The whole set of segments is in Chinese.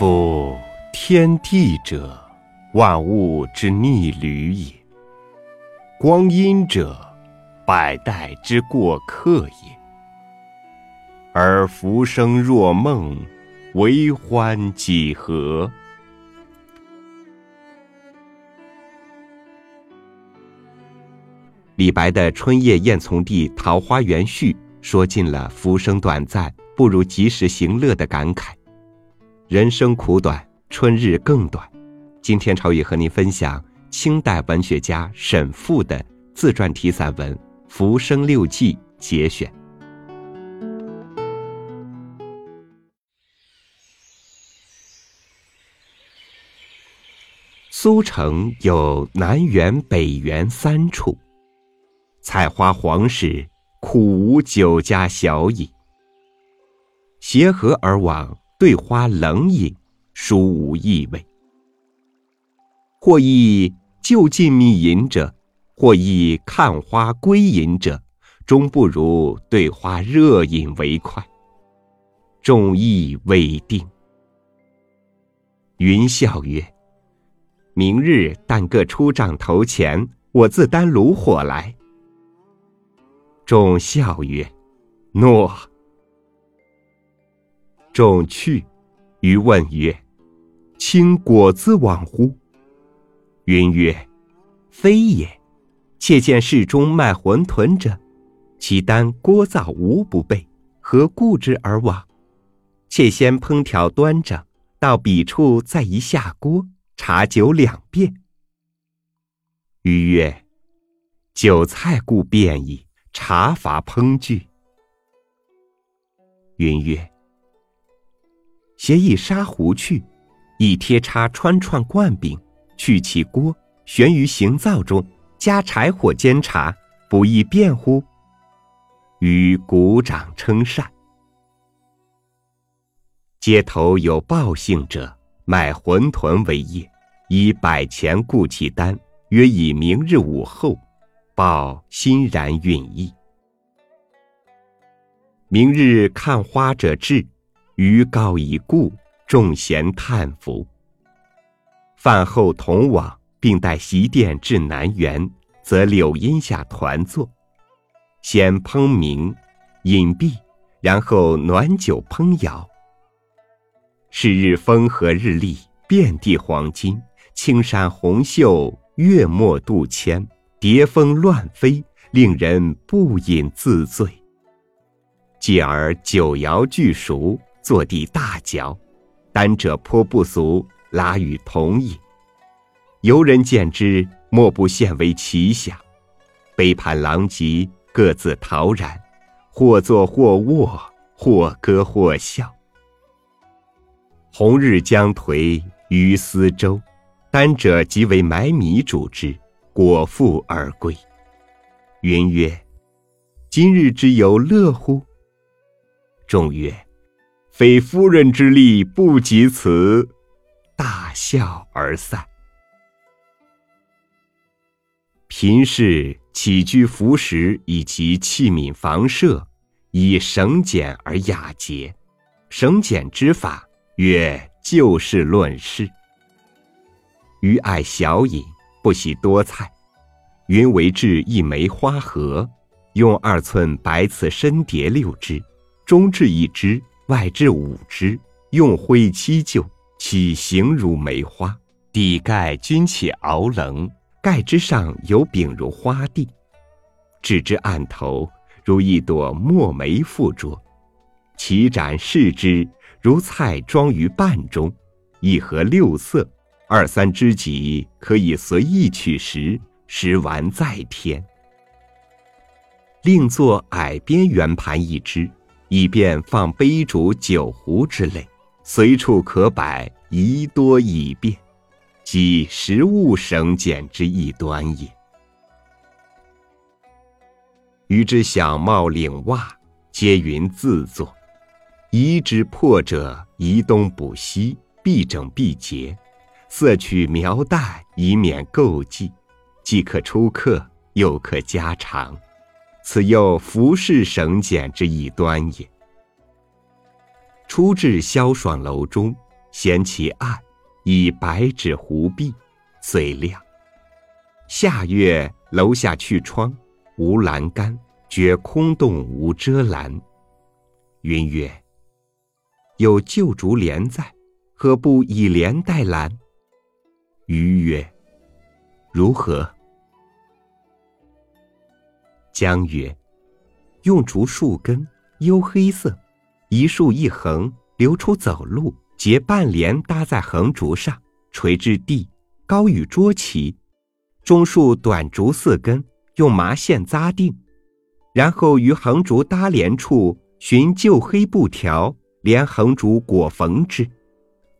夫天地者，万物之逆旅也；光阴者，百代之过客也。而浮生若梦，为欢几何？李白的《春夜宴从弟·桃花源序》说尽了“浮生短暂，不如及时行乐”的感慨。人生苦短，春日更短。今天朝宇和您分享清代文学家沈复的自传体散文《浮生六记》节选。苏城有南园、北园三处。采花黄时，苦无酒家小饮。携荷而往，对花冷饮，殊无异味。或亦就近觅饮者，或亦看花归饮者，终不如对花热饮为快。众议未定。云笑曰：“明日但各出帐头前，我自担炉火来。”众笑曰：“诺。”众去，余问曰：“卿果自往乎？”云曰：“非也。妾见市中卖馄饨者，其单锅灶无不备，何故之而往？妾先烹调端整，到彼处再一下锅，茶酒两便。”余曰：“酒菜故便矣。”茶法烹具。云曰：“携一砂壶去，以贴插穿串灌饼，去其锅，悬于行灶中，加柴火煎茶，不亦便乎？”于鼓掌称善。街头有报姓者，卖馄饨为业，以百钱雇其单，约以明日午后。报欣然允意。明日看花者至，余告已故，众咸叹服。饭后同往，并带席垫至南园，则柳荫下团坐，先烹茗，饮毕，然后暖酒烹肴。是日风和日丽，遍地黄金，青山红袖，月墨渡迁。蝶蜂乱飞，令人不饮自醉。继而酒肴俱熟，坐地大嚼，丹者颇不俗，拉与同饮。游人见之，莫不羡为奇想。杯盘狼藉，各自陶然，或坐或卧，或歌或笑。红日将颓，鱼丝粥，丹者即为买米煮之。果腹而归。云曰：“今日之游乐乎？”众曰：“非夫人之力，不及此。”大笑而散。贫士起居服食以及器皿房舍，以省俭而雅洁。省俭之法，曰就事论事。余爱小饮。不喜多菜，云为制一梅花盒，用二寸白瓷深碟六只，中置一只，外置五只，用灰漆就，其形如梅花，底盖均起凹棱，盖之上有柄如花蒂，置之案头如一朵墨梅附着，其盏视之如菜装于半中，一盒六色。二三知己可以随意取食，食完再添。另作矮边圆盘一只，以便放杯煮酒壶之类，随处可摆，宜多宜便，即食物省俭之一端也。余之小帽领袜，皆云自作，衣之破者，移东补西，必整必结。色取描淡，以免垢迹，既可出客，又可家常，此又服饰省俭之一端也。初至萧爽楼中，嫌其案，以白纸糊壁，最亮。夏月楼下去窗，无栏杆，觉空洞无遮拦。云曰：“有旧竹帘在，何不以帘代栏？”鱼曰：“如何？”江曰：“用竹数根，幽黑色，一竖一横，留出走路。结半帘搭在横竹上，垂至地，高与桌齐。中竖短竹四根，用麻线扎定。然后于横竹搭连处，寻旧黑布条，连横竹裹缝之。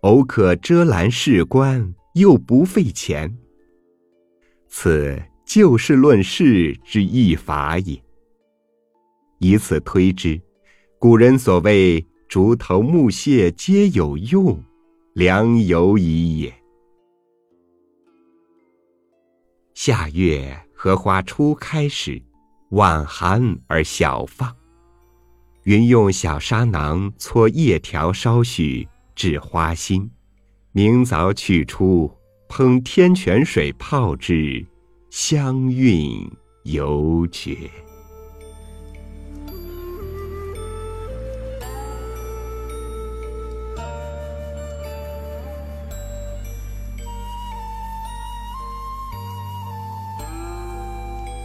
偶可遮拦视观，又不费钱。此。”就事论事之一法也。以此推之，古人所谓“竹头木屑皆有用”，良有矣也。夏月荷花初开时，晚寒而小放。云用小砂囊搓叶条稍许，制花心，明早取出，烹天泉水泡之。香韵犹绝。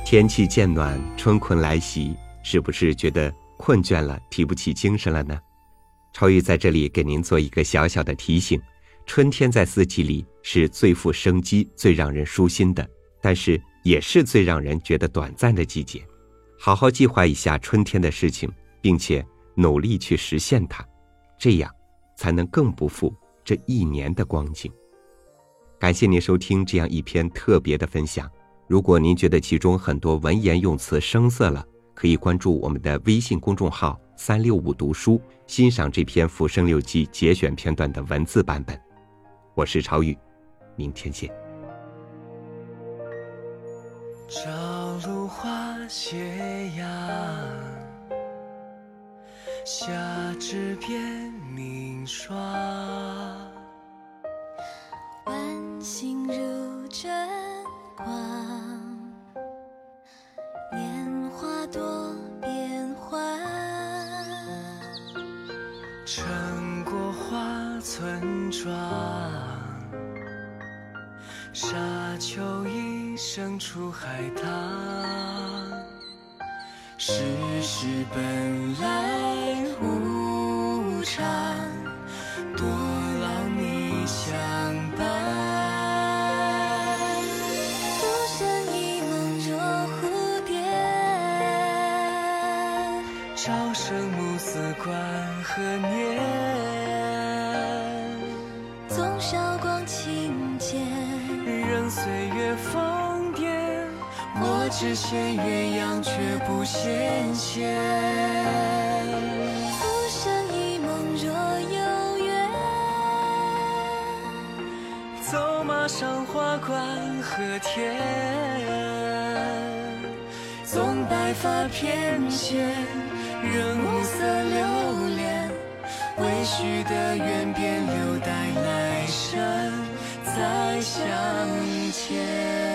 天气渐暖，春困来袭，是不是觉得困倦了，提不起精神了呢？超宇在这里给您做一个小小的提醒：春天在四季里是最富生机、最让人舒心的。但是也是最让人觉得短暂的季节，好好计划一下春天的事情，并且努力去实现它，这样才能更不负这一年的光景。感谢您收听这样一篇特别的分享。如果您觉得其中很多文言用词生涩了，可以关注我们的微信公众号“三六五读书”，欣赏这篇《浮生六记》节选片段的文字版本。我是超宇，明天见。朝露花斜阳，夏至变凝霜。晚星如针一声出海棠，世事本来无常，多劳你相伴。独身一梦若蝴蝶，朝生暮死关何年？纵韶光轻贱。岁月疯癫，我只羡鸳鸯，却不羡仙。浮生一梦若有缘，走马上花冠和天。纵白发翩跹，仍暮色流连。未许的愿，便留待来生。再相见。